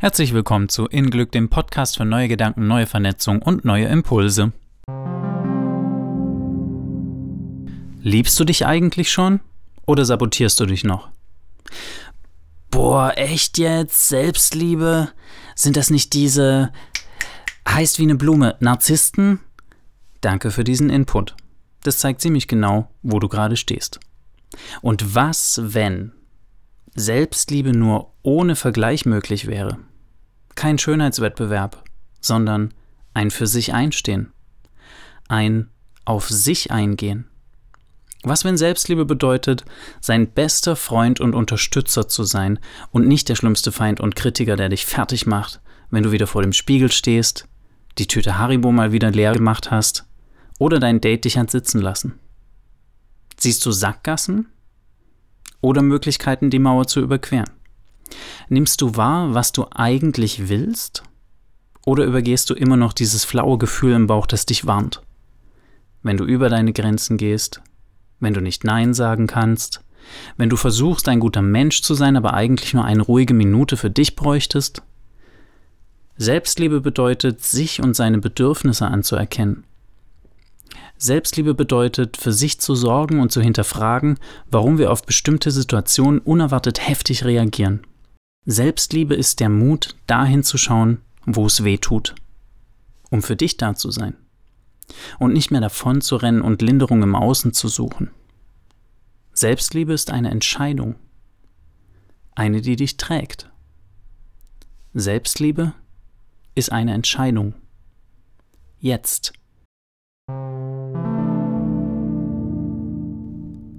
Herzlich willkommen zu In Glück, dem Podcast für neue Gedanken, neue Vernetzung und neue Impulse. Liebst du dich eigentlich schon oder sabotierst du dich noch? Boah, echt jetzt? Selbstliebe? Sind das nicht diese heißt wie eine Blume Narzissten? Danke für diesen Input. Das zeigt ziemlich genau, wo du gerade stehst. Und was, wenn Selbstliebe nur ohne Vergleich möglich wäre? Kein Schönheitswettbewerb, sondern ein für sich einstehen. Ein auf sich eingehen. Was, wenn Selbstliebe bedeutet, sein bester Freund und Unterstützer zu sein und nicht der schlimmste Feind und Kritiker, der dich fertig macht, wenn du wieder vor dem Spiegel stehst, die Tüte Haribo mal wieder leer gemacht hast oder dein Date dich hat sitzen lassen? Siehst du Sackgassen oder Möglichkeiten, die Mauer zu überqueren? Nimmst du wahr, was du eigentlich willst? Oder übergehst du immer noch dieses flaue Gefühl im Bauch, das dich warnt? Wenn du über deine Grenzen gehst, wenn du nicht Nein sagen kannst, wenn du versuchst, ein guter Mensch zu sein, aber eigentlich nur eine ruhige Minute für dich bräuchtest? Selbstliebe bedeutet, sich und seine Bedürfnisse anzuerkennen. Selbstliebe bedeutet, für sich zu sorgen und zu hinterfragen, warum wir auf bestimmte Situationen unerwartet heftig reagieren. Selbstliebe ist der Mut, dahin zu schauen, wo es weh tut, um für dich da zu sein und nicht mehr davon zu rennen und Linderung im Außen zu suchen. Selbstliebe ist eine Entscheidung, eine, die dich trägt. Selbstliebe ist eine Entscheidung. Jetzt.